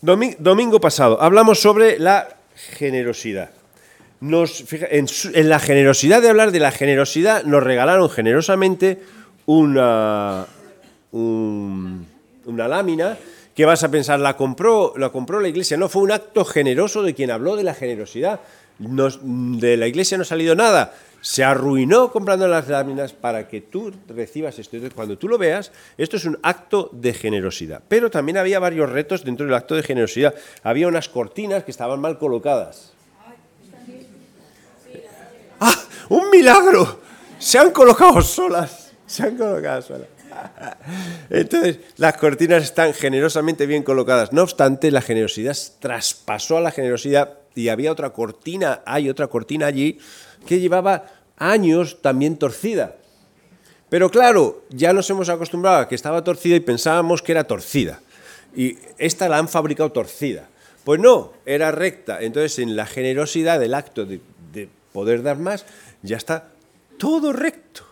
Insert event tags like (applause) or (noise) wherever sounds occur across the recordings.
Domingo pasado hablamos sobre la generosidad. Nos, en, la generosidad de hablar de la generosidad, nos regalaron generosamente una, una lámina que vas a pensar, la compró, la compró la iglesia. No, fue un acto generoso de quien habló de la generosidad. de la iglesia no ha salido nada se arruinó comprando las láminas para que tú recibas esto. Entonces, cuando tú lo veas, esto es un acto de generosidad. Pero también había varios retos dentro del acto de generosidad. Había unas cortinas que estaban mal colocadas. ¡Ah! ¡Un milagro! Se han colocado solas. Se han colocado solas. Entonces, las cortinas están generosamente bien colocadas. No obstante, la generosidad traspasó a la generosidad y había otra cortina, hay otra cortina allí que llevaba años también torcida. Pero claro, ya nos hemos acostumbrado a que estaba torcida y pensábamos que era torcida. Y esta la han fabricado torcida. Pues no, era recta. Entonces, en la generosidad del acto de, poder dar más, ya está todo recto.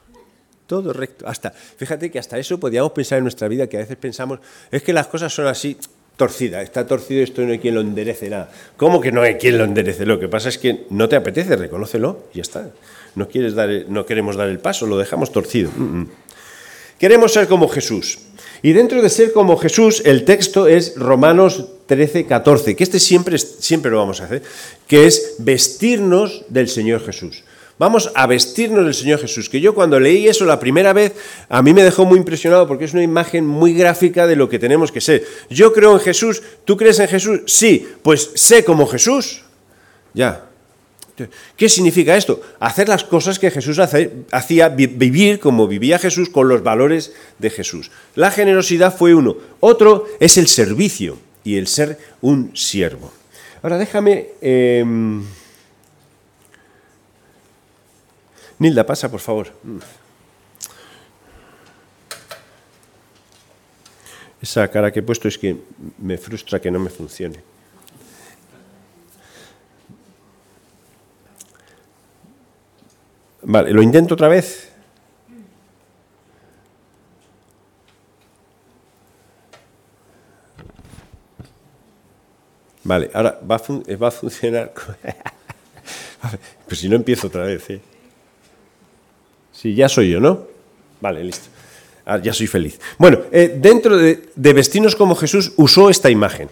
Todo recto. Hasta, fíjate que hasta eso podíamos pensar en nuestra vida, que a veces pensamos, es que las cosas son así, torcida, está torcido esto no hay quien lo enderece nada. ¿Cómo que no hay quien lo enderece? Lo que pasa es que no te apetece, reconócelo y ya está. No, quieres dar, no queremos dar el paso, lo dejamos torcido. Mm, mm. Queremos ser como Jesús. Y dentro de ser como Jesús, el texto es Romanos 13, 14, que este siempre, siempre lo vamos a hacer, que es vestirnos del Señor Jesús. Vamos a vestirnos del Señor Jesús. Que yo cuando leí eso la primera vez, a mí me dejó muy impresionado porque es una imagen muy gráfica de lo que tenemos que ser. Yo creo en Jesús, ¿tú crees en Jesús? Sí, pues sé como Jesús. Ya. ¿Qué significa esto? Hacer las cosas que Jesús hacía, vivir como vivía Jesús con los valores de Jesús. La generosidad fue uno. Otro es el servicio y el ser un siervo. Ahora déjame... Em, Nilda, pasa, por favor. Esa cara que he puesto es que me frustra que no me funcione. Vale, lo intento otra vez. Vale, ahora va a, va a funcionar. (laughs) (laughs) pues si no empiezo otra vez, ¿eh? Sí, ya soy yo, ¿no? Vale, listo. Ah, ya soy feliz. Bueno, eh, dentro de, vestirnos como Jesús usó esta imagen.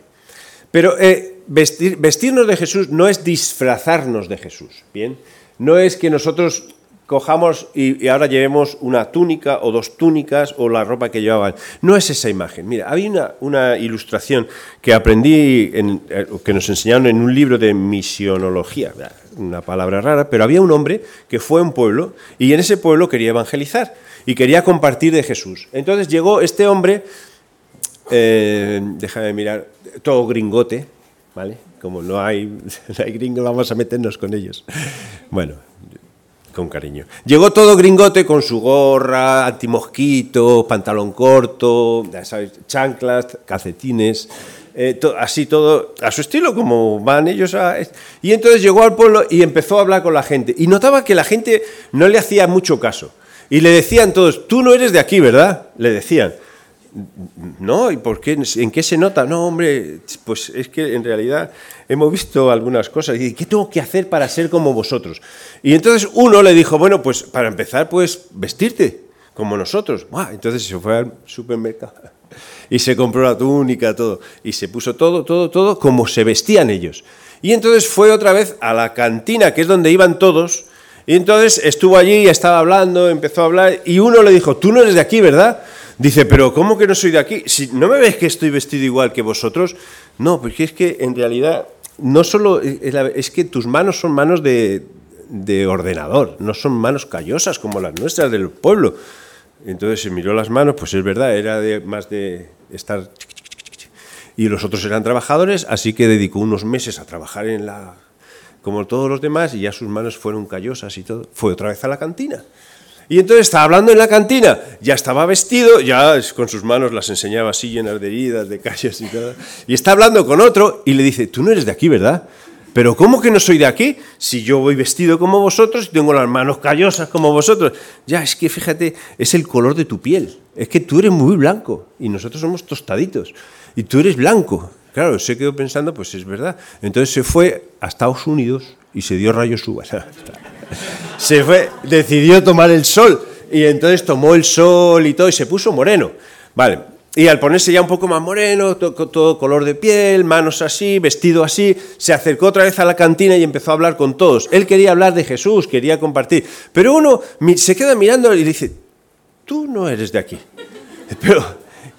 Pero eh, vestirnos de Jesús no es disfrazarnos de Jesús, ¿bien? No es que nosotros cojamos y, ahora llevemos una túnica o dos túnicas o la ropa que llevaban. No es esa imagen. Mira, había una, una ilustración que aprendí, en, eh, que nos enseñaron en un libro de misionología una palabra rara, pero había un hombre que fue a un pueblo y en ese pueblo quería evangelizar y quería compartir de Jesús. Entonces llegó este hombre, eh, déjame mirar, todo gringote, ¿vale? Como no hay, (laughs) no hay gringo, vamos a meternos con ellos. Bueno, con cariño. Llegó todo gringote con su gorra, antimosquito, pantalón corto, chanclas, calcetines, eh, así todo a su estilo, como van ellos a... Y entonces llegó al pueblo y empezó a hablar con la gente. Y notaba que la gente no le hacía mucho caso. Y le decían todos, tú no eres de aquí, ¿verdad? Le decían. No, ¿y por qué? ¿En qué se nota? No, hombre, pues es que en realidad hemos visto algunas cosas. Y ¿qué tengo que hacer para ser como vosotros? Y entonces uno le dijo, bueno, pues para empezar, pues vestirte como nosotros. Entonces se fue al supermercado y se compró la túnica, todo, y se puso todo, todo, todo como se vestían ellos. Y entonces fue otra vez a la cantina, que es donde iban todos, y entonces estuvo allí, y estaba hablando, empezó a hablar, y uno le dijo, tú no eres de aquí, ¿verdad? Dice, pero ¿cómo que no soy de aquí? Si no me ves que estoy vestido igual que vosotros, no, porque es que en realidad no solo es que tus manos son manos de, de ordenador, no son manos callosas como las nuestras del pueblo. Entonces se miró las manos, pues es verdad, era más de estar... Y los otros eran trabajadores, así que dedicó unos meses a trabajar en la... como todos los demás, y ya sus manos fueron callosas y todo. Fue otra vez a la cantina. Y entonces estaba hablando en la cantina, ya estaba vestido, ya con sus manos las enseñaba así llenas de heridas, de calles y todo. Y está hablando con otro y le dice, tú no eres de aquí, ¿verdad? Pero ¿cómo que no soy de aquí? Si yo voy vestido como vosotros y tengo las manos callosas como vosotros. Ya, es que fíjate, es el color de tu piel. Es que tú eres muy blanco y nosotros somos tostaditos. Y tú eres blanco. Claro, se quedó pensando, pues es verdad. Entonces se fue a Estados Unidos y se dio rayos uvas. (laughs) se fue, decidió tomar el sol y entonces tomó el sol y todo y se puso moreno. Vale, y al ponerse ya un poco más moreno, todo, color de piel, manos así, vestido así, se acercó otra vez a la cantina y empezó a hablar con todos. Él quería hablar de Jesús, quería compartir. Pero uno se queda mirando y dice, tú no eres de aquí. (laughs) Pero,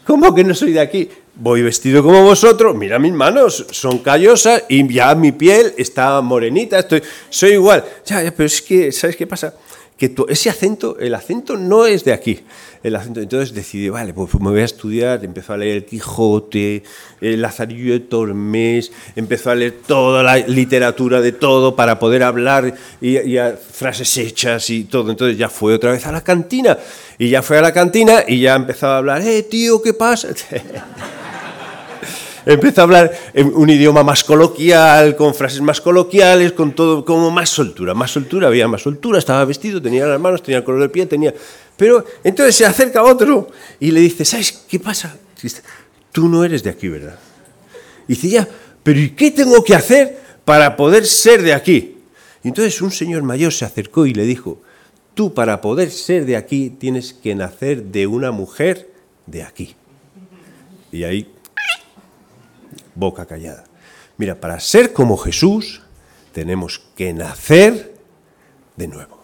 ¿cómo que no soy de aquí? Voy vestido como vosotros, mira mis manos, son callosas y ya mi piel está morenita, estoy, soy igual. Ya, ya, pero es que, ¿sabes qué pasa? Que ese acento, el acento no es de aquí el acento. Entonces decidí, vale, pues me voy a estudiar, empezó a leer el Quijote, el Lazarillo de Tormes, empezó a leer toda la literatura de todo para poder hablar y, frases hechas y todo. Entonces ya fue otra vez a la cantina y ya fue a la cantina y ya empezó a hablar, eh, tío, ¿qué pasa? (laughs) empezó a hablar en un idioma más coloquial, con frases más coloquiales, con todo, como más soltura, más soltura, había más soltura, estaba vestido, tenía las manos, tenía el color de piel, tenía pero entonces se acerca otro y le dice, ¿sabes qué pasa? Tú no eres de aquí, ¿verdad? Y dice, ya, pero ¿y qué tengo que hacer para poder ser de aquí? Y entonces un señor mayor se acercó y le dijo, tú para poder ser de aquí tienes que nacer de una mujer de aquí. Y ahí, boca callada. Mira, para ser como Jesús tenemos que nacer de nuevo.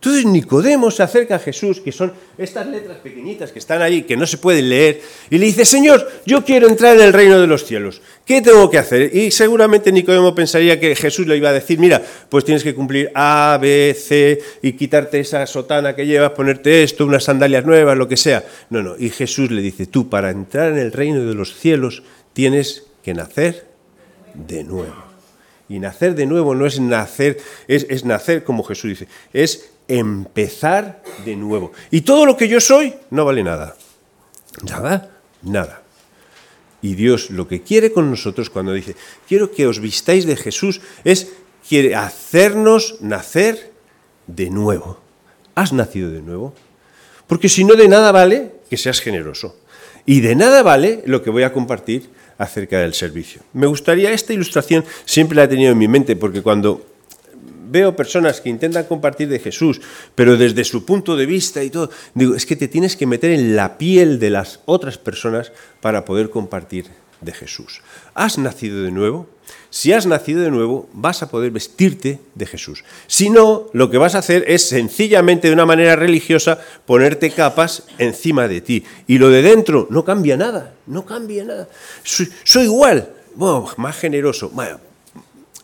Entonces Nicodemo se acerca a Jesús, que son estas letras pequeñitas que están ahí, que no se pueden leer, y le dice, Señor, yo quiero entrar en el reino de los cielos, ¿qué tengo que hacer? Y seguramente Nicodemo pensaría que Jesús le iba a decir, mira, pues tienes que cumplir A, B, C, y quitarte esa sotana que llevas, ponerte esto, unas sandalias nuevas, lo que sea. No, no, y Jesús le dice, tú para entrar en el reino de los cielos tienes que nacer de nuevo. Y nacer de nuevo no es nacer, es, es nacer como Jesús dice, es empezar de nuevo. Y todo lo que yo soy no vale nada. Nada, nada. Y Dios lo que quiere con nosotros cuando dice, quiero que os vistáis de Jesús, es, quiere hacernos nacer de nuevo. ¿Has nacido de nuevo? Porque si no, de nada vale que seas generoso. Y de nada vale lo que voy a compartir acerca del servicio. Me gustaría, esta ilustración siempre la he tenido en mi mente, porque cuando veo personas que intentan compartir de Jesús, pero desde su punto de vista y todo, digo, es que te tienes que meter en la piel de las otras personas para poder compartir de Jesús. ¿Has nacido de nuevo? Si has nacido de nuevo, vas a poder vestirte de Jesús. Si no, lo que vas a hacer es sencillamente de una manera religiosa ponerte capas encima de ti. Y lo de dentro no cambia nada, no cambia nada. Soy, igual, más generoso. Bueno,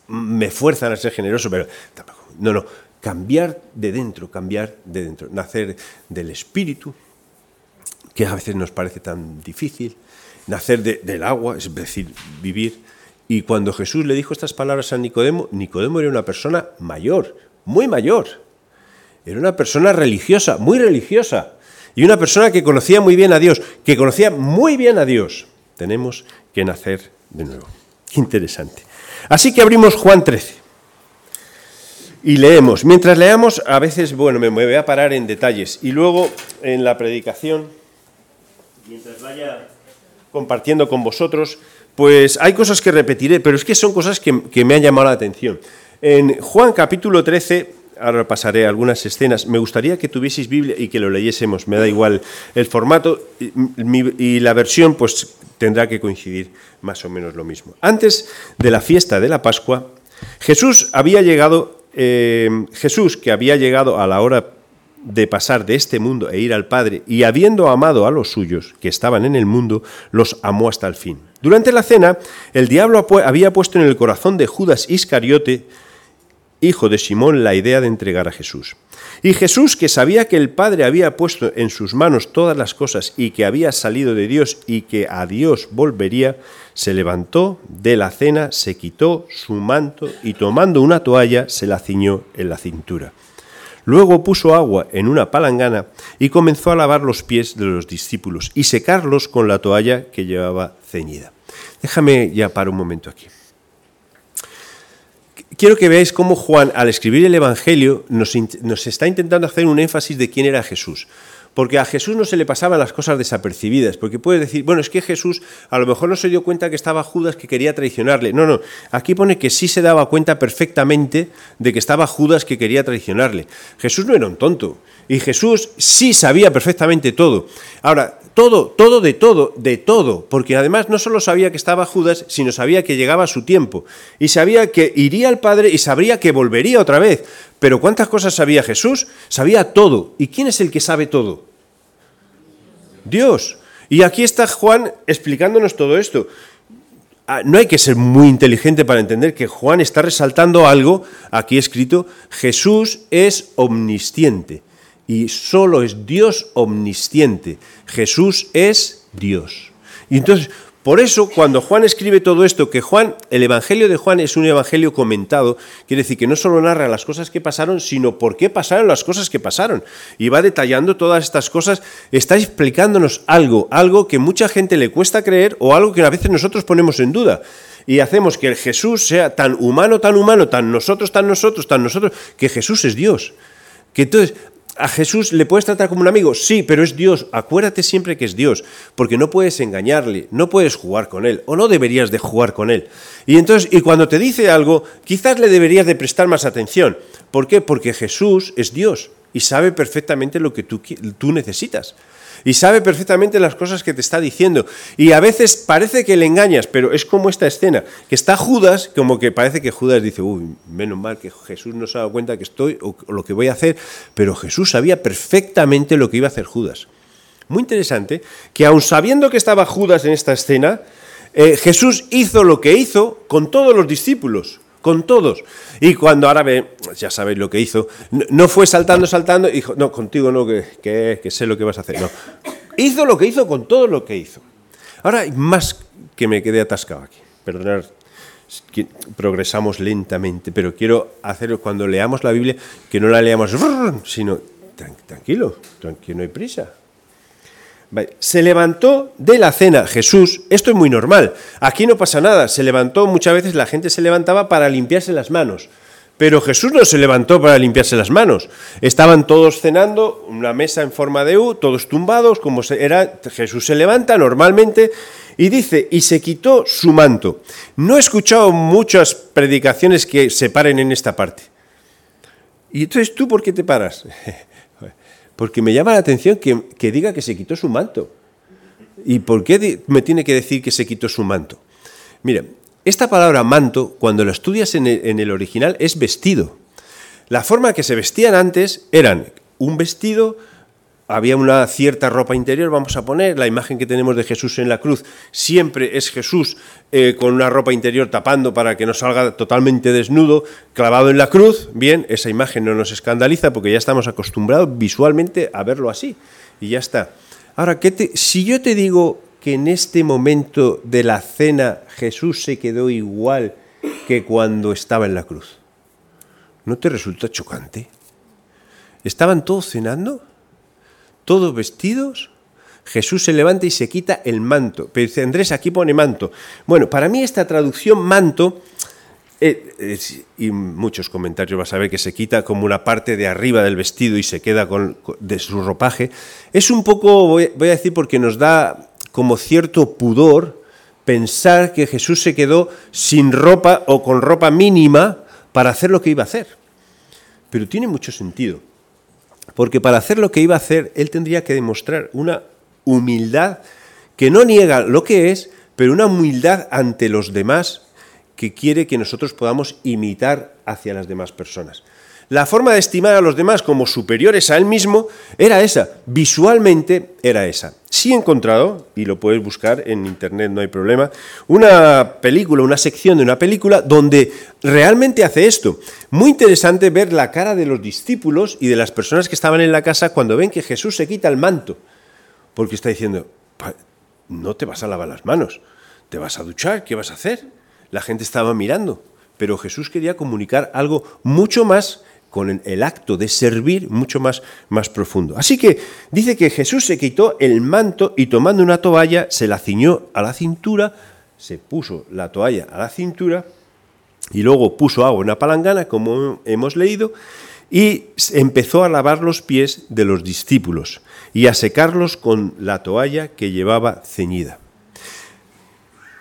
me fuerzan a ser generoso, pero no, no, cambiar de dentro, cambiar de dentro, nacer del espíritu, que a veces nos parece tan difícil, nacer del agua, es decir, vivir. Y cuando Jesús le dijo estas palabras a Nicodemo, Nicodemo era una persona mayor, muy mayor. Era una persona religiosa, muy religiosa. Y una persona que conocía muy bien a Dios, que conocía muy bien a Dios. Tenemos que nacer de nuevo. Qué interesante. Así que abrimos Juan 13 y leemos. Mientras leamos, a veces, bueno, me voy a parar en detalles y luego en la predicación, mientras vaya compartiendo con vosotros, pues hay cosas que repetiré, pero es que son cosas que, me han llamado la atención. En Juan capítulo 13, ahora pasaré algunas escenas, me gustaría que tuvieseis Biblia y que lo leyésemos, me da igual el formato y la versión, pues tendrá que coincidir más o menos lo mismo. Antes de la fiesta de la Pascua, Jesús había llegado, eh, Jesús que había llegado a la hora de pasar de este mundo e ir al Padre, y habiendo amado a los suyos que estaban en el mundo, los amó hasta el fin. Durante la cena, el diablo había puesto en el corazón de Judas Iscariote, hijo de Simón, la idea de entregar a Jesús. Y Jesús, que sabía que el Padre había puesto en sus manos todas las cosas y que había salido de Dios y que a Dios volvería, se levantó de la cena, se quitó su manto y tomando una toalla se la ciñó en la cintura. Luego puso agua en una palangana y comenzó a lavar los pies de los discípulos y secarlos con la toalla que llevaba ceñida. Déjame ya para un momento aquí quiero que veáis cómo Juan, al escribir el Evangelio, nos, está intentando hacer un énfasis de quién era Jesús. Porque a Jesús no se le pasaban las cosas desapercibidas, porque puedes decir, bueno, es que Jesús a lo mejor no se dio cuenta que estaba Judas que quería traicionarle. No, no, aquí pone que sí se daba cuenta perfectamente de que estaba Judas que quería traicionarle. Jesús no era un tonto, y Jesús sí sabía perfectamente todo. Ahora, todo, todo de todo, de todo, porque además no solo sabía que estaba Judas, sino sabía que llegaba su tiempo, y sabía que iría al Padre y sabría que volvería otra vez. Pero ¿cuántas cosas sabía Jesús? Sabía todo. ¿Y quién es el que sabe todo? Dios. Y aquí está Juan explicándonos todo esto. Ah, no hay que ser muy inteligente para entender que Juan está resaltando algo aquí escrito, Jesús es omnisciente y solo es Dios omnisciente. Jesús es Dios. Y entonces, por eso, cuando Juan escribe todo esto, que Juan, el Evangelio de Juan es un Evangelio comentado, quiere decir que no solo narra las cosas que pasaron, sino por qué pasaron las cosas que pasaron. Y va detallando todas estas cosas, está explicándonos algo, algo que mucha gente le cuesta creer o algo que a veces nosotros ponemos en duda. Y hacemos que el Jesús sea tan humano, tan humano, tan nosotros, tan nosotros, tan nosotros, que Jesús es Dios. Que entonces ¿A Jesús le puedes tratar como un amigo? Sí, pero es Dios. Acuérdate siempre que es Dios, porque no puedes engañarle, no puedes jugar con él, o no deberías de jugar con él. Y entonces, y cuando te dice algo, quizás le deberías de prestar más atención. ¿Por qué? Porque Jesús es Dios y sabe perfectamente lo que tú, tú necesitas y sabe perfectamente las cosas que te está diciendo. Y a veces parece que le engañas, pero es como esta escena, que está Judas, como que parece que Judas dice, uy, menos mal que Jesús no se ha dado cuenta que estoy o lo que voy a hacer, pero Jesús sabía perfectamente lo que iba a hacer Judas. Muy interesante que aun sabiendo que estaba Judas en esta escena, eh, Jesús hizo lo que hizo con todos los discípulos con todos. Y cuando ve, ya sabéis lo que hizo, no, fue saltando, saltando, y dijo, no, contigo no, que, que, sé lo que vas a hacer. No. Hizo lo que hizo con todo lo que hizo. Ahora hay más que me quedé atascado aquí. Perdonad, progresamos lentamente, pero quiero hacer cuando leamos la Biblia, que no la leamos, sino tranquilo, tranquilo, no hay prisa. Se levantó de la cena Jesús, esto es muy normal, aquí no pasa nada, se levantó, muchas veces la gente se levantaba para limpiarse las manos, pero Jesús no se levantó para limpiarse las manos, estaban todos cenando, una mesa en forma de U, todos tumbados, como era, Jesús se levanta normalmente y dice, y se quitó su manto. No he escuchado muchas predicaciones que se paren en esta parte. ¿Y entonces tú por qué te paras? (laughs) porque me llama la atención que, diga que se quitó su manto. ¿Y por qué me tiene que decir que se quitó su manto? Mira, esta palabra manto, cuando la estudias en el, en el original, es vestido. La forma que se vestían antes eran un vestido había una cierta ropa interior, vamos a poner, la imagen que tenemos de Jesús en la cruz, siempre es Jesús eh, con una ropa interior tapando para que no salga totalmente desnudo, clavado en la cruz, bien, esa imagen no nos escandaliza porque ya estamos acostumbrados visualmente a verlo así, y ya está. Ahora, ¿qué si yo te digo que en este momento de la cena Jesús se quedó igual que cuando estaba en la cruz, ¿no te resulta chocante? ¿Estaban todos cenando? Todos vestidos, Jesús se levanta y se quita el manto. Pero dice, Andrés, aquí pone manto. Bueno, para mí esta traducción manto, eh, y muchos comentarios vas a ver que se quita como una parte de arriba del vestido y se queda con, de su ropaje, es un poco, voy, voy a decir, porque nos da como cierto pudor pensar que Jesús se quedó sin ropa o con ropa mínima para hacer lo que iba a hacer. Pero tiene mucho sentido. Porque para hacer lo que iba a hacer, él tendría que demostrar una humildad que no niega lo que es, pero una humildad ante los demás que quiere que nosotros podamos imitar hacia las demás personas. La forma de estimar a los demás como superiores a él mismo era esa, visualmente era esa. Sí he encontrado, y lo puedes buscar en internet, no hay problema, una película, una sección de una película donde realmente hace esto. Muy interesante ver la cara de los discípulos y de las personas que estaban en la casa cuando ven que Jesús se quita el manto, porque está diciendo, no te vas a lavar las manos, te vas a duchar, ¿qué vas a hacer? La gente estaba mirando, pero Jesús quería comunicar algo mucho más con el acto de servir mucho más, más profundo. Así que dice que Jesús se quitó el manto y tomando una toalla se la ciñó a la cintura, se puso la toalla a la cintura y luego puso agua en una palangana, como hemos leído, y empezó a lavar los pies de los discípulos y a secarlos con la toalla que llevaba ceñida.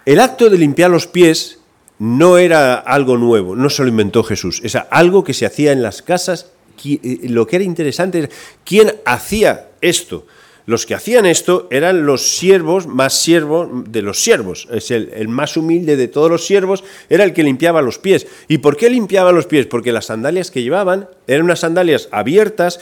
El acto de limpiar los pies no era algo nuevo, no se lo inventó Jesús, es algo que se hacía en las casas. Eh, lo que era interesante es quién hacía esto. Los que hacían esto eran los siervos más siervos de los siervos. Es el, más humilde de todos los siervos, era el que limpiaba los pies. ¿Y por qué limpiaba los pies? Porque las sandalias que llevaban eran unas sandalias abiertas,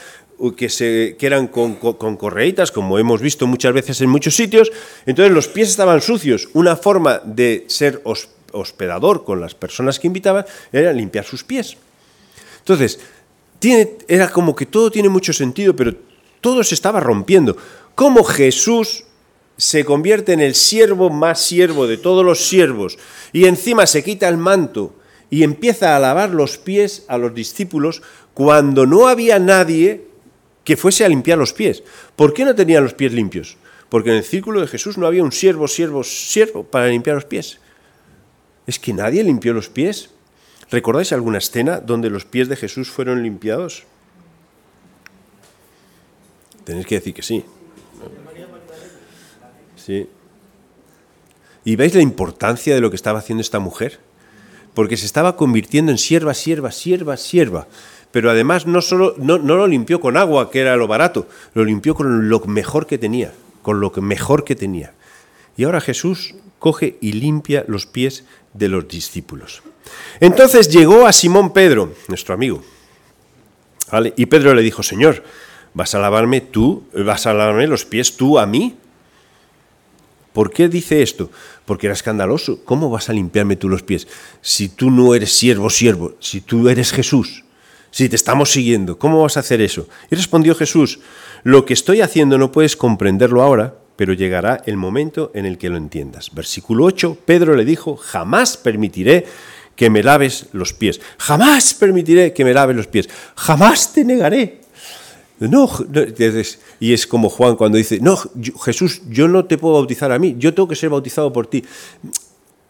que, se, eran con, correitas, como hemos visto muchas veces en muchos sitios. Entonces los pies estaban sucios. Una forma de ser hospedador con las personas que invitaban era limpiar sus pies. Entonces, tiene, era como que todo tiene mucho sentido, pero todo se estaba rompiendo. ¿Cómo Jesús se convierte en el siervo más siervo de todos los siervos y encima se quita el manto y empieza a lavar los pies a los discípulos cuando no había nadie que fuese a limpiar los pies? ¿Por qué no tenían los pies limpios? Porque en el círculo de Jesús no había un siervo, siervo, siervo para limpiar los pies. Es que nadie limpió los pies. ¿Recordáis alguna escena donde los pies de Jesús fueron limpiados? Tenéis que decir que sí. Sí. ¿Y veis la importancia de lo que estaba haciendo esta mujer? Porque se estaba convirtiendo en sierva, sierva, sierva, sierva. Pero además no, solo, no, no lo limpió con agua, que era lo barato, lo limpió con lo mejor que tenía, con lo mejor que tenía. Y ahora Jesús coge y limpia los pies de los discípulos. Entonces llegó a Simón Pedro, nuestro amigo. Y Pedro le dijo, Señor, ¿Vas a lavarme tú? ¿Vas a lavarme los pies tú a mí? ¿Por qué dice esto? Porque era escandaloso. ¿Cómo vas a limpiarme tú los pies? Si tú no eres siervo, siervo, si tú eres Jesús, si te estamos siguiendo, ¿cómo vas a hacer eso? Y respondió Jesús, lo que estoy haciendo no puedes comprenderlo ahora, pero llegará el momento en el que lo entiendas. Versículo 8, Pedro le dijo, jamás permitiré que me laves los pies, jamás permitiré que me laves los pies, jamás te negaré. No, y es como Juan cuando dice, no, Jesús, yo no te puedo bautizar a mí, yo tengo que ser bautizado por ti.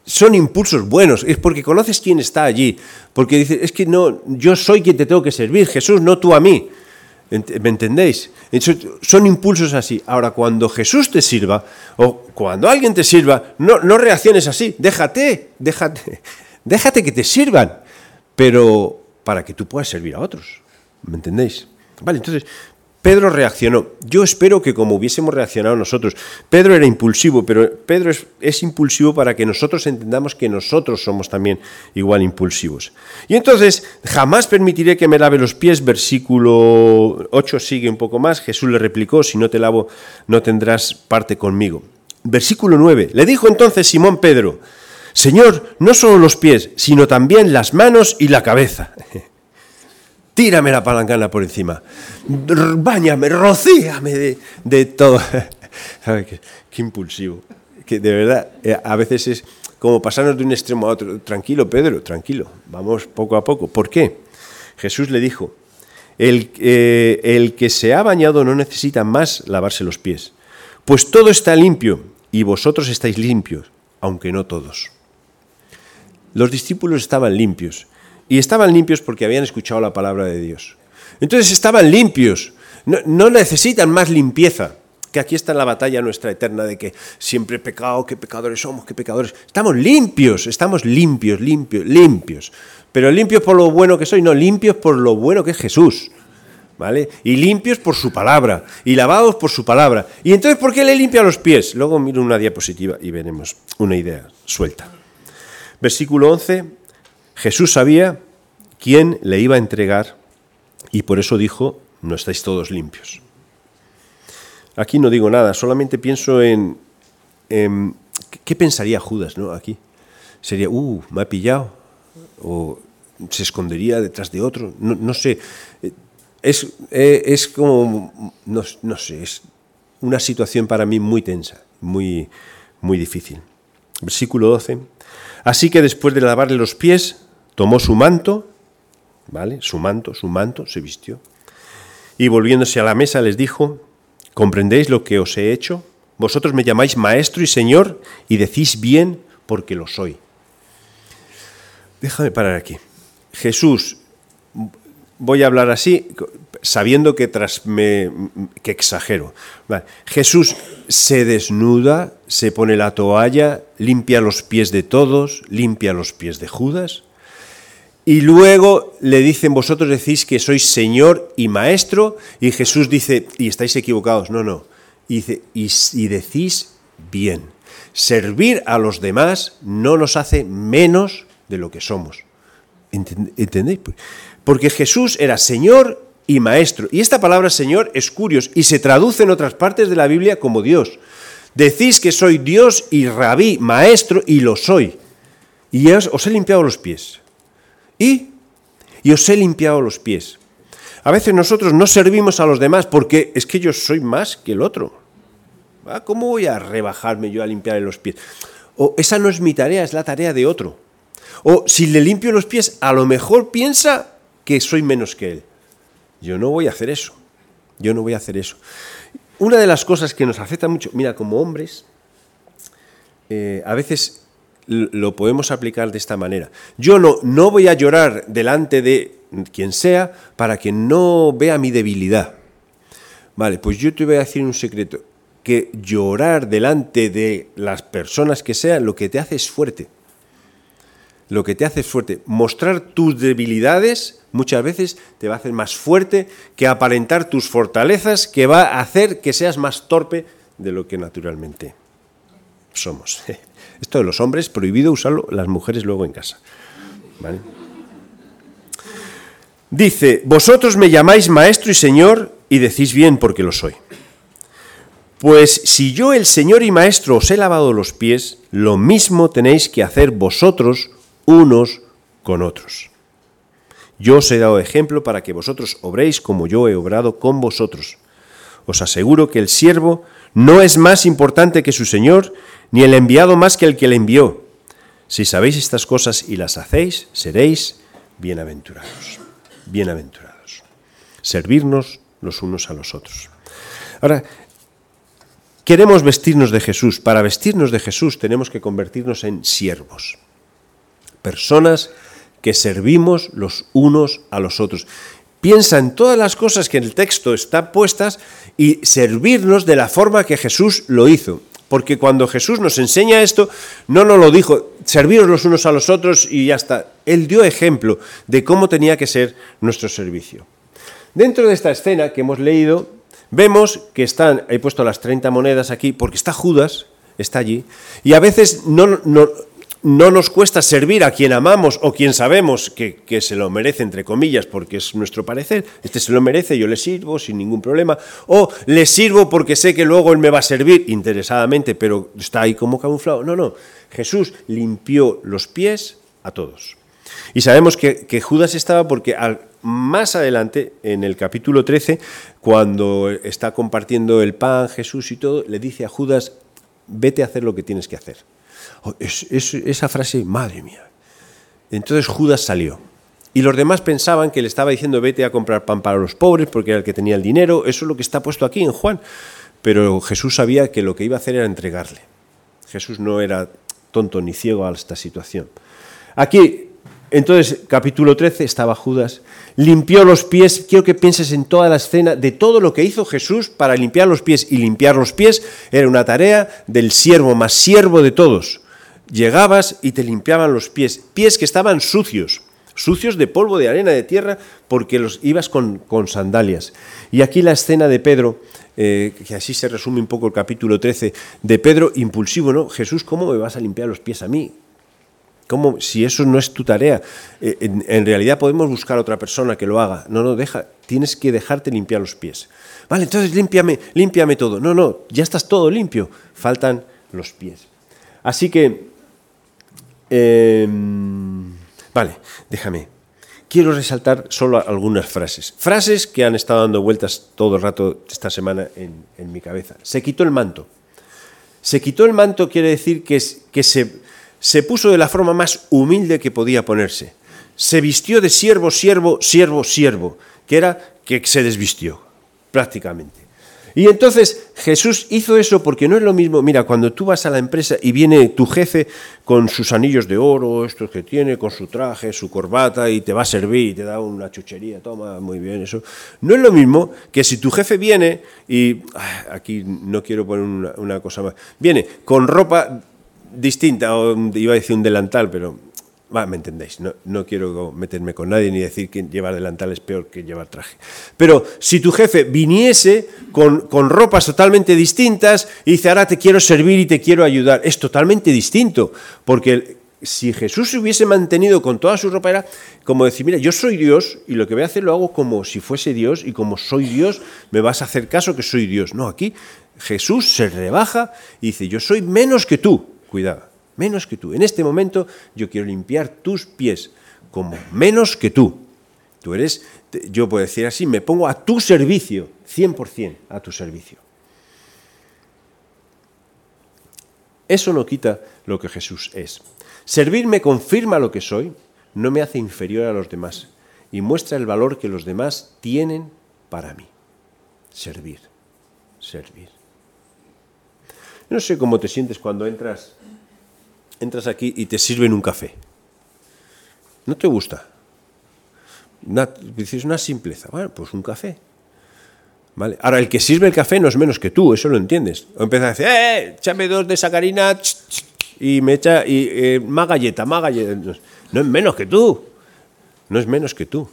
Son impulsos buenos, es porque conoces quién está allí, porque dice, es que no, yo soy quien te tengo que servir, Jesús, no tú a mí. ¿Me entendéis? Son impulsos así. Ahora, cuando Jesús te sirva, o cuando alguien te sirva, no, no reacciones así, déjate, déjate, (laughs) déjate que te sirvan, pero para que tú puedas servir a otros. ¿Me entendéis? Vale, entonces Pedro reaccionó. Yo espero que como hubiésemos reaccionado nosotros. Pedro era impulsivo, pero Pedro es, impulsivo para que nosotros entendamos que nosotros somos también igual impulsivos. Y entonces, jamás permitiré que me lave los pies. Versículo 8 sigue un poco más. Jesús le replicó, si no te lavo, no tendrás parte conmigo. Versículo 9. Le dijo entonces Simón Pedro, Señor, no solo los pies, sino también las manos y la cabeza. (laughs) tírame la palangana por encima, báñame, rocíame de, todo. (laughs) qué, impulsivo. Que de verdad, eh, a veces es como pasarnos de un extremo a otro. Tranquilo, Pedro, tranquilo, vamos poco a poco. ¿Por qué? Jesús le dijo, el, eh, el que se ha bañado no necesita más lavarse los pies, pues todo está limpio y vosotros estáis limpios, aunque no todos. Los discípulos estaban limpios, y estaban limpios porque habían escuchado la palabra de Dios. Entonces estaban limpios, no, necesitan más limpieza. Que aquí está la batalla nuestra eterna de que siempre pecado, que pecadores somos, que pecadores. Estamos limpios, estamos limpios, limpios, limpios. Pero limpios por lo bueno que soy, no, limpios por lo bueno que es Jesús. ¿Vale? Y limpios por su palabra, y lavados por su palabra. ¿Y entonces por qué le limpia los pies? Luego miro una diapositiva y veremos una idea suelta. Versículo 11 Jesús sabía quién le iba a entregar y por eso dijo, no estáis todos limpios. Aquí no digo nada, solamente pienso en, ¿qué pensaría Judas ¿no? aquí? Sería, uh, me ha pillado, o se escondería detrás de otro, no, sé. Es, es como, no, no, sé, es una situación para mí muy tensa, muy, muy difícil. Versículo 12. Así que después de lavarle los pies, tomó su manto, ¿vale? Su manto, su manto, se vistió. Y volviéndose a la mesa les dijo, ¿comprendéis lo que os he hecho? Vosotros me llamáis maestro y señor y decís bien porque lo soy. Déjame parar aquí. Jesús voy a hablar así, sabiendo que, tras me, que exagero. Jesús se desnuda, se pone la toalla, limpia los pies de todos, limpia los pies de Judas. Y luego le dicen, vosotros decís que sois Señor y Maestro, y Jesús dice, y estáis equivocados, no, no, y, dice, y decís bien, servir a los demás no nos hace menos de lo que somos. ¿Entendéis? Porque Jesús era Señor y Maestro. Y esta palabra Señor es curioso y se traduce en otras partes de la Biblia como Dios. Decís que soy Dios y rabí, maestro, y lo soy. Y os, he limpiado los pies. ¿Y? Y os he limpiado los pies. A veces nosotros no servimos a los demás porque es que yo soy más que el otro. Ah, ¿Cómo voy a rebajarme yo a limpiarle los pies? O esa no es mi tarea, es la tarea de otro. O si le limpio los pies, a lo mejor piensa que soy menos que él. Yo no voy a hacer eso. Yo no voy a hacer eso. Una de las cosas que nos afecta mucho, mira, como hombres, eh, a veces lo podemos aplicar de esta manera. Yo no, no voy a llorar delante de quien sea para que no vea mi debilidad. Vale, pues yo te voy a decir un secreto, que llorar delante de las personas que sean lo que te hace es fuerte lo que te hace fuerte. Mostrar tus debilidades muchas veces te va a hacer más fuerte que aparentar tus fortalezas, que va a hacer que seas más torpe de lo que naturalmente somos. (laughs) Esto de los hombres, prohibido usarlo las mujeres luego en casa. Dice, vosotros me llamáis maestro y señor y decís bien porque lo soy. Pues si yo el Señor y Maestro os he lavado los pies, lo mismo tenéis que hacer vosotros unos con otros. Yo os he dado ejemplo para que vosotros obréis como yo he obrado con vosotros. Os aseguro que el siervo no es más importante que su Señor, ni el enviado más que el que le envió. Si sabéis estas cosas y las hacéis, seréis bienaventurados. Bienaventurados. Servirnos los unos a los otros. Ahora, queremos vestirnos de Jesús. Para vestirnos de Jesús tenemos que convertirnos en siervos personas que servimos los unos a los otros. Piensa en todas las cosas que en el texto están puestas y servirnos de la forma que Jesús lo hizo. Porque cuando Jesús nos enseña esto, no nos lo dijo, serviros los unos a los otros y ya está. Él dio ejemplo de cómo tenía que ser nuestro servicio. Dentro de esta escena que hemos leído, vemos que están, he puesto las 30 monedas aquí, porque está Judas, está allí, y a veces no, no no nos cuesta servir a quien amamos o quien sabemos que, se lo merece, entre comillas, porque es nuestro parecer, este se lo merece, yo le sirvo sin ningún problema, o le sirvo porque sé que luego él me va a servir interesadamente, pero está ahí como camuflado. No, no, Jesús limpió los pies a todos. Y sabemos que, Judas estaba porque más adelante, en el capítulo 13, cuando está compartiendo el pan Jesús y todo, le dice a Judas, vete a hacer lo que tienes que hacer. Esa frase, madre mía. Entonces Judas salió. Y los demás pensaban que le estaba diciendo vete a comprar pan para los pobres porque era el que tenía el dinero. Eso es lo que está puesto aquí en Juan. Pero Jesús sabía que lo que iba a hacer era entregarle. Jesús no era tonto ni ciego a esta situación. Aquí, entonces, capítulo 13, estaba Judas, limpió los pies. Quiero que pienses en toda la escena de todo lo que hizo Jesús para limpiar los pies. Y limpiar los pies era una tarea del siervo más siervo de todos llegabas y te limpiaban los pies, pies que estaban sucios, sucios de polvo, de arena, de tierra, porque los ibas con, sandalias. Y aquí la escena de Pedro, eh, que así se resume un poco el capítulo 13, de Pedro impulsivo, ¿no? Jesús, ¿cómo me vas a limpiar los pies a mí? ¿Cómo, si eso no es tu tarea? Eh, en, realidad podemos buscar a otra persona que lo haga. No, no, deja, tienes que dejarte limpiar los pies. Vale, entonces límpiame, límpiame todo. No, no, ya estás todo limpio. Faltan los pies. Así que Em, vale, déjame. Quiero resaltar solo algunas frases. Frases que han estado dando vueltas todo el rato esta semana en, mi cabeza. Se quitó el manto. Se quitó el manto quiere decir que, que se, se puso de la forma más humilde que podía ponerse. Se vistió de siervo, siervo, siervo, siervo, que era que se desvistió, prácticamente. Y entonces Jesús hizo eso porque no es lo mismo, mira, cuando tú vas a la empresa y viene tu jefe con sus anillos de oro, estos que tiene, con su traje, su corbata y te va a servir y te da una chuchería, toma, muy bien, eso. No es lo mismo que si tu jefe viene y, aquí no quiero poner una, una cosa más, viene con ropa distinta, o iba a decir un delantal, pero me entendéis, no, quiero meterme con nadie ni decir que llevar delantal es peor que llevar traje. Pero si tu jefe viniese con, ropas totalmente distintas y dice, ahora te quiero servir y te quiero ayudar, es totalmente distinto, porque si Jesús se hubiese mantenido con toda su ropa era como decir, mira, yo soy Dios y lo que voy a hacer lo hago como si fuese Dios y como soy Dios me vas a hacer caso que soy Dios. No, aquí Jesús se rebaja y dice, yo soy menos que tú, cuidado menos que tú. En este momento yo quiero limpiar tus pies como menos que tú. Tú eres, yo puedo decir así, me pongo a tu servicio, 100% a tu servicio. Eso no quita lo que Jesús es. Servir me confirma lo que soy, no me hace inferior a los demás y muestra el valor que los demás tienen para mí. Servir, servir. No sé cómo te sientes cuando entras entras aquí y te sirven un café. ¿No te gusta? dices una simpleza. Bueno, pues un café. ¿Vale? Ahora, el que sirve el café no es menos que tú, eso lo entiendes. O empieza a decir, ¡eh! Échame dos de sacarina y me echa y, eh, más galleta, más galleta. No es menos que tú. No es menos que tú.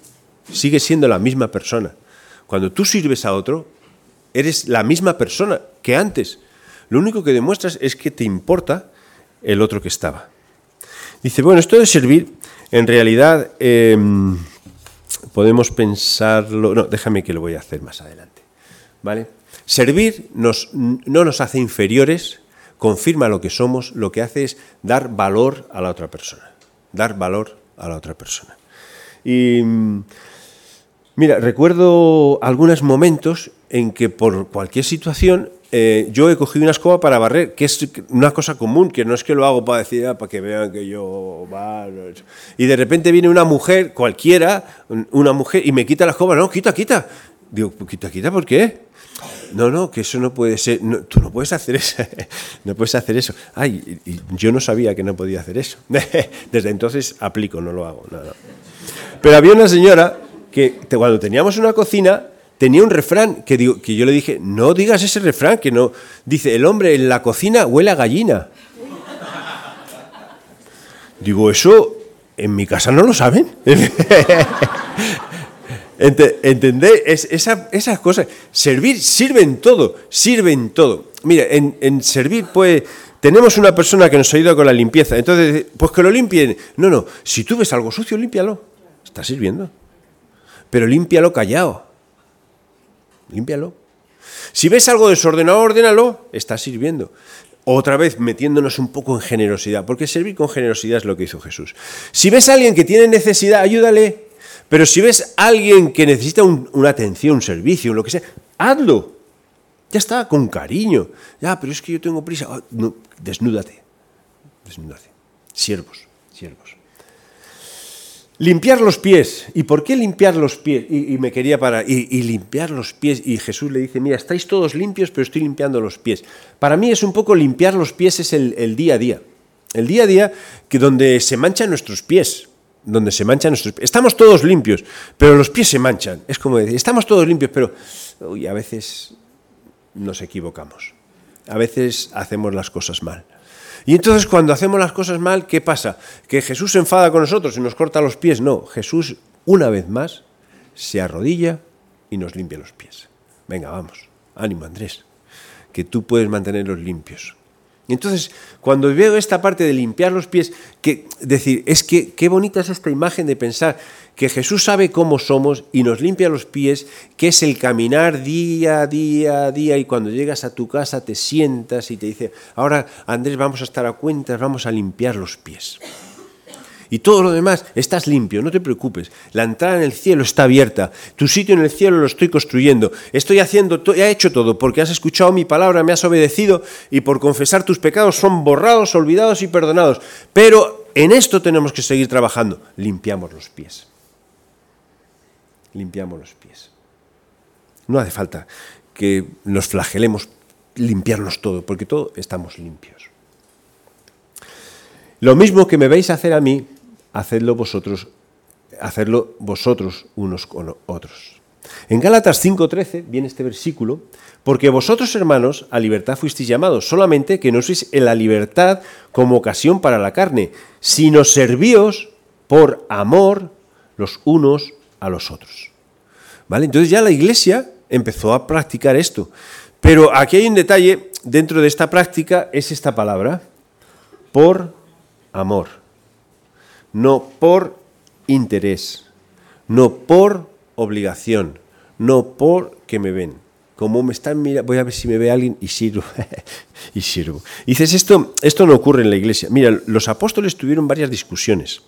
Sigue siendo la misma persona. Cuando tú sirves a otro, eres la misma persona que antes. Lo único que demuestras es que te importa el otro que estaba. Dice, bueno, esto de servir, en realidad em, podemos pensarlo, no, déjame que lo voy a hacer más adelante, ¿vale? Servir nos, no nos hace inferiores, confirma lo que somos, lo que hace es dar valor a la otra persona, dar valor a la otra persona. Y mira, recuerdo algunos momentos en que por cualquier situación eh, yo he cogido una escoba para barrer, que es una cosa común, que no es que lo hago para decir, ah, para que vean que yo... Y de repente viene una mujer, cualquiera, una mujer, y me quita la escoba, no, quita, quita. Digo, quita, quita, ¿por qué? No, no, que eso no puede ser, tú no puedes hacer eso, (laughs) no puedes hacer eso. Ay, y yo no sabía que no podía hacer eso. (laughs) Desde entonces aplico, no lo hago. Pero había una señora que cuando teníamos una cocina, tenía un refrán que, digo, que yo le dije, no digas ese refrán, que no. Dice, el hombre en la cocina huele a gallina. Digo, eso en mi casa no lo saben. (laughs) ¿Entendéis? esa, esas cosas. Servir, sirven todo, sirven todo. Mira, en, servir, pues, tenemos una persona que nos ayuda con la limpieza. Entonces, pues que lo limpien. No, no, si tú ves algo sucio, límpialo. Está sirviendo. Pero límpialo callado límpialo. Si ves algo desordenado, ordénalo, está sirviendo. Otra vez metiéndonos un poco en generosidad, porque servir con generosidad es lo que hizo Jesús. Si ves a alguien que tiene necesidad, ayúdale. Pero si ves a alguien que necesita una atención, un servicio, lo que sea, hazlo. Ya está, con cariño. Ya, pero es que yo tengo prisa. Ah, desnúdate. Desnúdate. Siervos, siervos. Limpiar los pies. ¿Y por qué limpiar los pies? Y, me quería parar. Y, limpiar los pies. Y Jesús le dice, mira, estáis todos limpios, pero estoy limpiando los pies. Para mí es un poco limpiar los pies, es el, día a día. El día a día que donde se manchan nuestros pies. Donde se manchan nuestros pies. Estamos todos limpios, pero los pies se manchan. Es como decir, estamos todos limpios, pero uy, a veces nos equivocamos. A veces hacemos las cosas mal. Y entonces cuando hacemos las cosas mal, ¿qué pasa? ¿Que Jesús se enfada con nosotros y nos corta los pies? No, Jesús una vez más se arrodilla y nos limpia los pies. Venga, vamos, ánimo Andrés, que tú puedes mantenerlos limpios. Entonces, cuando veo esta parte de limpiar los pies, que decir, es que qué bonita es esta imagen de pensar que Jesús sabe cómo somos y nos limpia los pies, que es el caminar día a día a día y cuando llegas a tu casa te sientas y te dice, ahora Andrés vamos a estar a cuentas, vamos a limpiar los pies. Y todo lo demás, estás limpio, no te preocupes. La entrada en el cielo está abierta. Tu sitio en el cielo lo estoy construyendo. Estoy haciendo, he hecho todo porque has escuchado mi palabra, me has obedecido y por confesar tus pecados son borrados, olvidados y perdonados. Pero en esto tenemos que seguir trabajando. Limpiamos los pies. Limpiamos los pies. No hace falta que nos flagelemos, limpiarnos todo, porque todo estamos limpios. Lo mismo que me veis hacer a mí, hacedlo vosotros, hacerlo vosotros unos con otros. En Gálatas 5:13 viene este versículo, porque vosotros hermanos a libertad fuisteis llamados, solamente que no sois en la libertad como ocasión para la carne, sino servíos por amor los unos a los otros. ¿Vale? Entonces ya la iglesia empezó a practicar esto. Pero aquí hay un detalle dentro de esta práctica, es esta palabra, por amor, no por interés, no por obligación, no por que me ven. Como me están mirando, voy a ver si me ve alguien y sirvo. (laughs) y sirvo. dices, esto, esto no ocurre en la iglesia. Mira, los apóstoles tuvieron varias discusiones.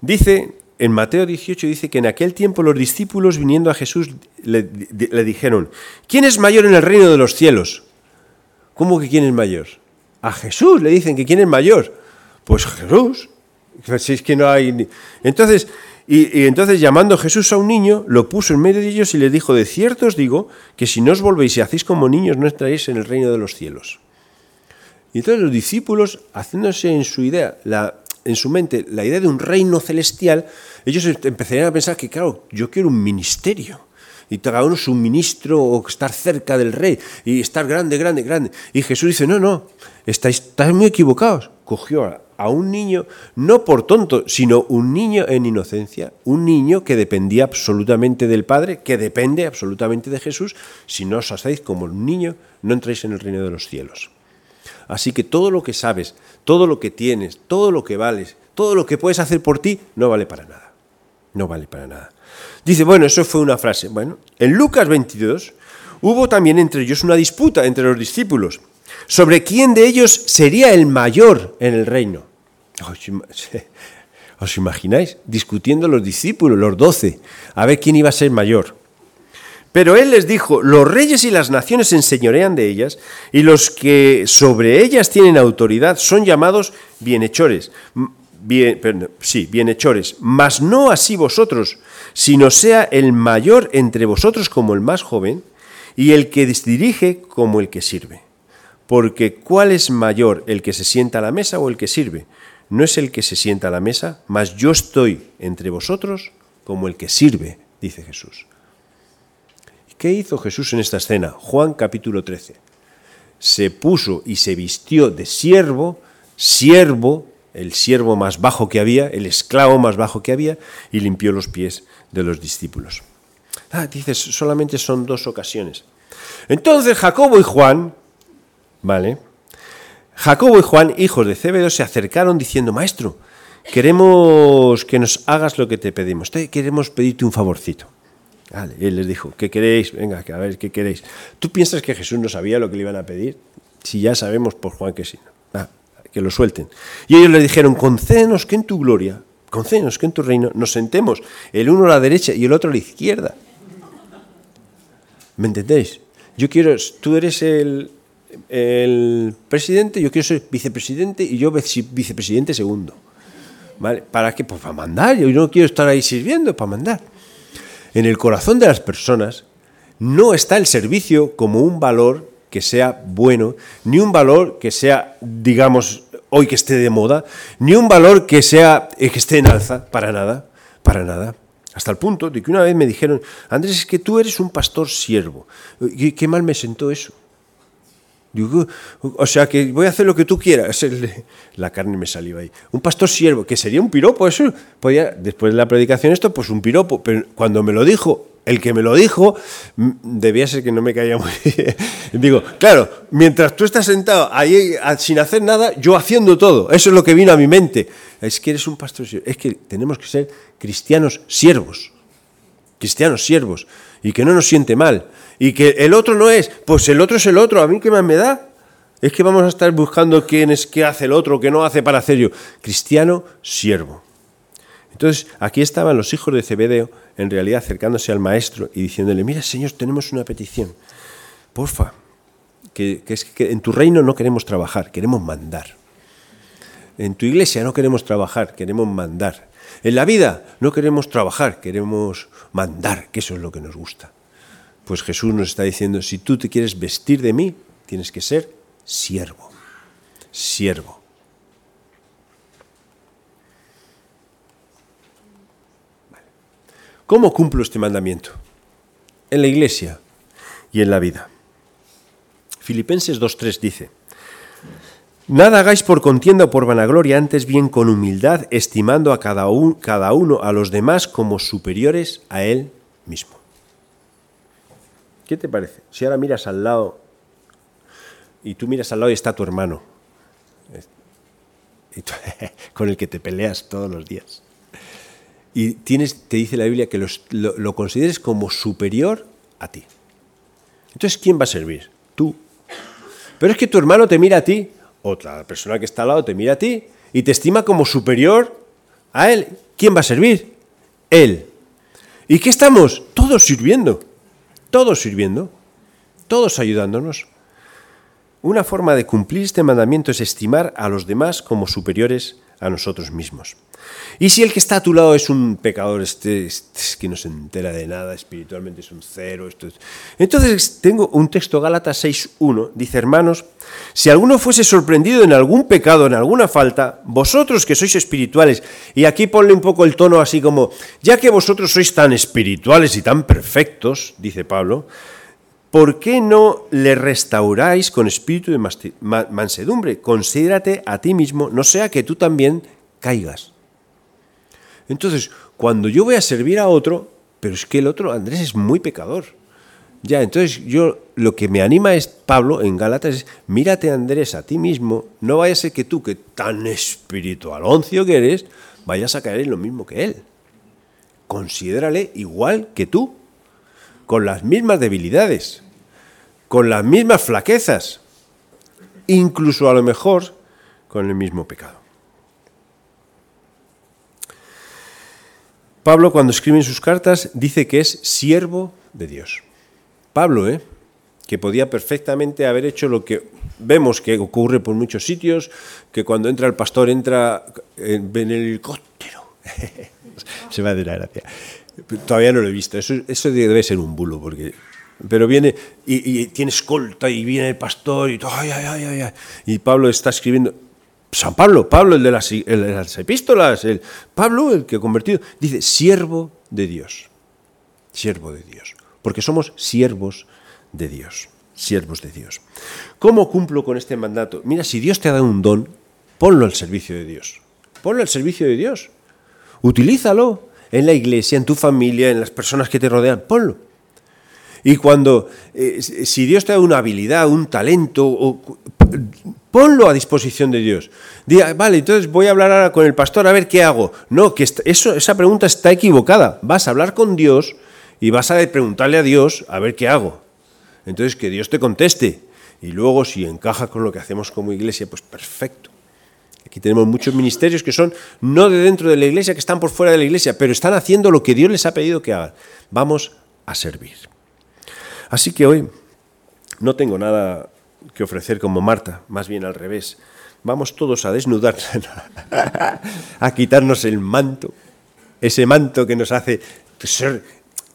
Dice, en Mateo 18 dice que en aquel tiempo los discípulos viniendo a Jesús le, le dijeron, ¿quién es mayor en el reino de los cielos? ¿Cómo que quién es mayor? A Jesús le dicen que quién es mayor. Pues Jesús. Si es que no hay. Entonces, y, entonces llamando Jesús a un niño, lo puso en medio de ellos y les dijo: De cierto os digo que si no os volvéis y hacéis como niños, no estaréis en el reino de los cielos. Y entonces los discípulos, haciéndose en su idea, la, en su mente, la idea de un reino celestial, ellos empezarían a pensar que, claro, yo quiero un ministerio y cada uno su ministro o estar cerca del rey y estar grande, grande, grande. Y Jesús dice, no, no, estáis, estáis muy equivocados. Cogió un niño, no por tonto, sino un niño en inocencia, un niño que dependía absolutamente del Padre, que depende absolutamente de Jesús. Si no os hacéis como un niño, no entréis en el reino de los cielos. Así que todo lo que sabes, todo lo que tienes, todo lo que vales, todo lo que puedes hacer por ti, no vale para nada. No vale para nada. Dice, bueno, eso fue una frase. Bueno, en Lucas 22 hubo también entre ellos una disputa entre los discípulos sobre quién de ellos sería el mayor en el reino. (laughs) ¿Os imagináis? Discutiendo los discípulos, los doce, a ver quién iba a ser mayor. Pero él les dijo, los reyes y las naciones se enseñorean de ellas, y los que sobre ellas tienen autoridad son llamados bienhechores bien, sí, bienhechores, mas no así vosotros, sino sea el mayor entre vosotros como el más joven, y el que dirige como el que sirve. Porque ¿cuál es mayor, el que se sienta a la mesa o el que sirve? No es el que se sienta a la mesa, mas yo estoy entre vosotros como el que sirve, dice Jesús. ¿Qué hizo Jesús en esta escena? Juan capítulo 13. Se puso y se vistió de siervo, siervo el siervo más bajo que había, el esclavo más bajo que había, y limpió los pies de los discípulos. Ah, dices, solamente son dos ocasiones. Entonces Jacobo y Juan, ¿vale? Jacobo y Juan, hijos de Cébedeo, se acercaron diciendo, Maestro, queremos que nos hagas lo que te pedimos. queremos pedirte un favorcito. Y él les dijo, ¿qué queréis? Venga, a ver, ¿qué queréis? ¿Tú piensas que Jesús no sabía lo que le iban a pedir? Si ya sabemos por Juan que sí. Ah, que lo suelten. Y ellos le dijeron, concédenos que en tu gloria, concédenos que en tu reino nos sentemos el uno a la derecha y el otro a la izquierda. ¿Me entendéis? Yo quiero, tú eres el, el presidente, yo quiero ser vicepresidente y yo vicepresidente segundo. ¿Vale? ¿Para qué? Pues para mandar. Yo no quiero estar ahí sirviendo, para mandar. En el corazón de las personas no está el servicio como un valor que sea bueno, ni un valor que sea, digamos, hoy que esté de moda, ni un valor que sea eh, que esté en alza, para nada, para nada. Hasta el punto de que una vez me dijeron, Andrés, es que tú eres un pastor siervo. Qué mal me sentó eso. Digo, o sea, que voy a hacer lo que tú quieras. La carne me salió ahí. Un pastor siervo, que sería un piropo, eso. Podía, después de la predicación, esto, pues un piropo. Pero cuando me lo dijo el que me lo dijo debía ser que no me caía muy (laughs) bien. Digo, claro, mientras tú estás sentado ahí sin hacer nada, yo haciendo todo. Eso es lo que vino a mi mente. Es que eres un pastor Es que tenemos que ser cristianos siervos. Cristianos siervos. Y que no nos siente mal. Y que el otro no es, pues el otro es el otro. ¿A mí qué más me da? Es que vamos a estar buscando quién es, qué hace el otro, qué no hace para hacer yo. Cristiano siervo. Entonces, aquí estaban los hijos de Zebedeo, en realidad acercándose al maestro y diciéndole, mira, Señor, tenemos una petición. Porfa, que, es que en tu reino no queremos trabajar, queremos mandar. En tu iglesia no queremos trabajar, queremos mandar. En la vida no queremos trabajar, queremos mandar, que eso es lo que nos gusta. Pues Jesús nos está diciendo, si tú te quieres vestir de mí, tienes que ser siervo. Siervo. ¿Cómo cumplo este mandamiento? En la iglesia y en la vida. Filipenses 2.3 dice, Nada hagáis por contienda o por vanagloria, antes bien con humildad, estimando a cada, uno a los demás como superiores a él mismo. ¿Qué te parece? Si ahora miras al lado y tú miras al lado y está tu hermano, (laughs) con el que te peleas todos los días. Y tienes, te dice la Biblia que lo, lo consideres como superior a ti. Entonces, ¿quién va a servir? Tú. Pero es que tu hermano te mira a ti, otra persona que está al lado te mira a ti y te estima como superior a él. ¿Quién va a servir? Él. ¿Y qué estamos? Todos sirviendo. Todos sirviendo. Todos ayudándonos. Una forma de cumplir este mandamiento es estimar a los demás como superiores a nosotros mismos. Y si el que está a tu lado es un pecador, este, este es que no se entera de nada, espiritualmente es un cero. Entonces tengo un texto, Gálatas 6.1, dice, hermanos, si alguno fuese sorprendido en algún pecado, en alguna falta, vosotros que sois espirituales, y aquí ponle un poco el tono así como, ya que vosotros sois tan espirituales y tan perfectos, dice Pablo, ¿por qué no le restauráis con espíritu de mansedumbre? Considérate a ti mismo, no sea que tú también caigas. Entonces, cuando yo voy a servir a otro, pero es que el otro, Andrés, es muy pecador. Ya, entonces yo lo que me anima es Pablo en Gálatas es, mírate Andrés a ti mismo, no vaya a ser que tú, que tan espiritualoncio que eres, vayas a caer en lo mismo que él. Considérale igual que tú, con las mismas debilidades con las mismas flaquezas, incluso a lo mejor con el mismo pecado. Pablo cuando escribe en sus cartas dice que es siervo de Dios. Pablo, ¿eh? que podía perfectamente haber hecho lo que vemos que ocurre por muchos sitios, que cuando entra el pastor entra en el helicóptero. (laughs) Se va de la gracia. Todavía no lo he visto. Eso debe ser un bulo, porque pero viene y, tiene escolta y viene el pastor y, ay, ay, ay, y Pablo está escribiendo. San Pablo, Pablo, el de las, epístolas, el, Pablo, el que ha convertido, dice, siervo de Dios, siervo de Dios, porque somos siervos de Dios, siervos de Dios. ¿Cómo cumplo con este mandato? Mira, si Dios te ha dado un don, ponlo al servicio de Dios, ponlo al servicio de Dios, utilízalo en la iglesia, en tu familia, en las personas que te rodean, ponlo. Y cuando, eh, si Dios te da una habilidad, un talento, ponlo a disposición de Dios. Diga, vale, entonces voy a hablar ahora con el pastor a ver qué hago. No, que eso, esa pregunta está equivocada. Vas a hablar con Dios y vas a preguntarle a Dios a ver qué hago. Entonces que Dios te conteste. Y luego si encaja con lo que hacemos como iglesia, pues perfecto. Aquí tenemos muchos ministerios que son no de dentro de la iglesia, que están por fuera de la iglesia, pero están haciendo lo que Dios les ha pedido que hagan. Vamos a servir. Así que hoy no tengo nada que ofrecer como Marta, más bien al revés. Vamos todos a desnudarnos, (laughs) a quitarnos el manto, ese manto que nos hace ser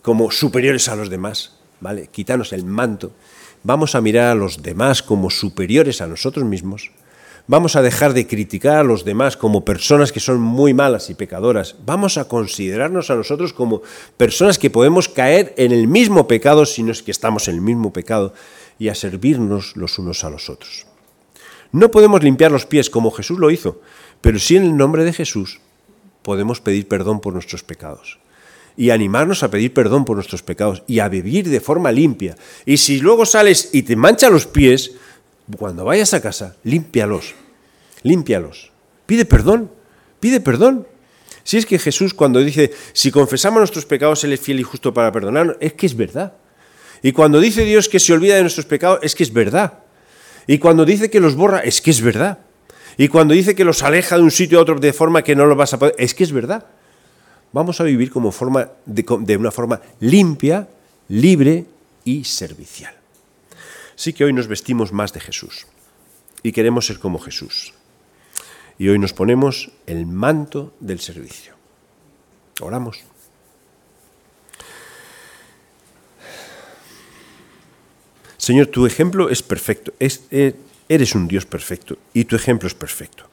como superiores a los demás, ¿vale? Quitarnos el manto. Vamos a mirar a los demás como superiores a nosotros mismos Vamos a dejar de criticar a los demás como personas que son muy malas y pecadoras. Vamos a considerarnos a nosotros como personas que podemos caer en el mismo pecado si no es que estamos en el mismo pecado y a servirnos los unos a los otros. No podemos limpiar los pies como Jesús lo hizo, pero sí en el nombre de Jesús podemos pedir perdón por nuestros pecados y animarnos a pedir perdón por nuestros pecados y a vivir de forma limpia. Y si luego sales y te mancha los pies, cuando vayas a casa, límpialos, límpialos. Pide perdón, pide perdón. Si es que Jesús cuando dice, si confesamos nuestros pecados, Él es fiel y justo para perdonarnos, es que es verdad. Y cuando dice Dios que se olvida de nuestros pecados, es que es verdad. Y cuando dice que los borra, es que es verdad. Y cuando dice que los aleja de un sitio a otro de forma que no lo vas a poder, es que es verdad. Vamos a vivir como forma de una forma limpia, libre y servicial. Sí que hoy nos vestimos más de Jesús y queremos ser como Jesús. Y hoy nos ponemos el manto del servicio. Oramos. Señor, tu ejemplo es perfecto. Eh, eres un Dios perfecto y tu ejemplo es perfecto.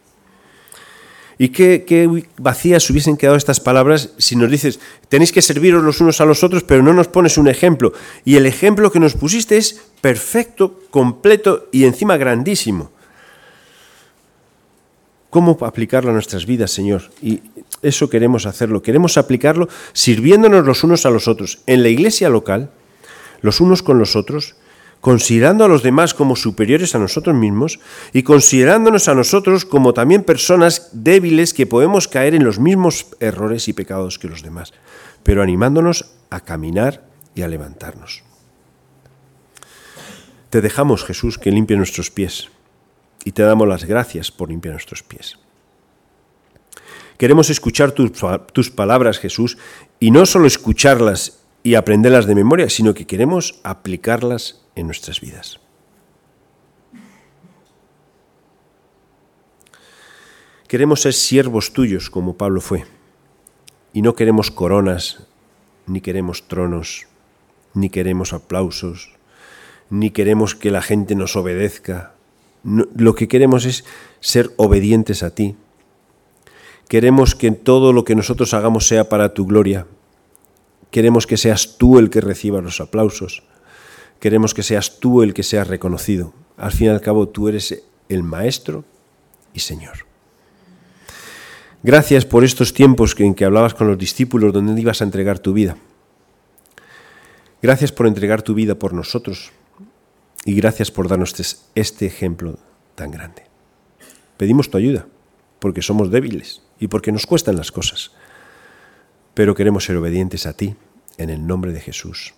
Y qué, vacías hubiesen quedado estas palabras si nos dices, tenéis que serviros los unos a los otros, pero no nos pones un ejemplo. Y el ejemplo que nos pusiste es perfecto, completo y encima grandísimo. ¿Cómo aplicarlo a nuestras vidas, Señor? Y eso queremos hacerlo. Queremos aplicarlo sirviéndonos los unos a los otros. En la iglesia local, los unos con los otros, considerando a los demás como superiores a nosotros mismos y considerándonos a nosotros como también personas débiles que podemos caer en los mismos errores y pecados que los demás, pero animándonos a caminar y a levantarnos. Te dejamos, Jesús, que limpie nuestros pies y te damos las gracias por limpiar nuestros pies. Queremos escuchar tus, palabras, Jesús, y no solo escucharlas y aprenderlas de memoria, sino que queremos aplicarlas en nuestras vidas. Queremos ser siervos tuyos como Pablo fue, y no queremos coronas, ni queremos tronos, ni queremos aplausos, ni queremos que la gente nos obedezca. lo que queremos es ser obedientes a ti. Queremos que todo lo que nosotros hagamos sea para tu gloria. Queremos que seas tú el que reciba los aplausos. Queremos que seas tú el que seas reconocido. Al fin y al cabo, tú eres el Maestro y Señor. Gracias por estos tiempos en que hablabas con los discípulos donde ibas a entregar tu vida. Gracias por entregar tu vida por nosotros y gracias por darnos este, este ejemplo tan grande. Pedimos tu ayuda porque somos débiles y porque nos cuestan las cosas, pero queremos ser obedientes a ti en el nombre de Jesús.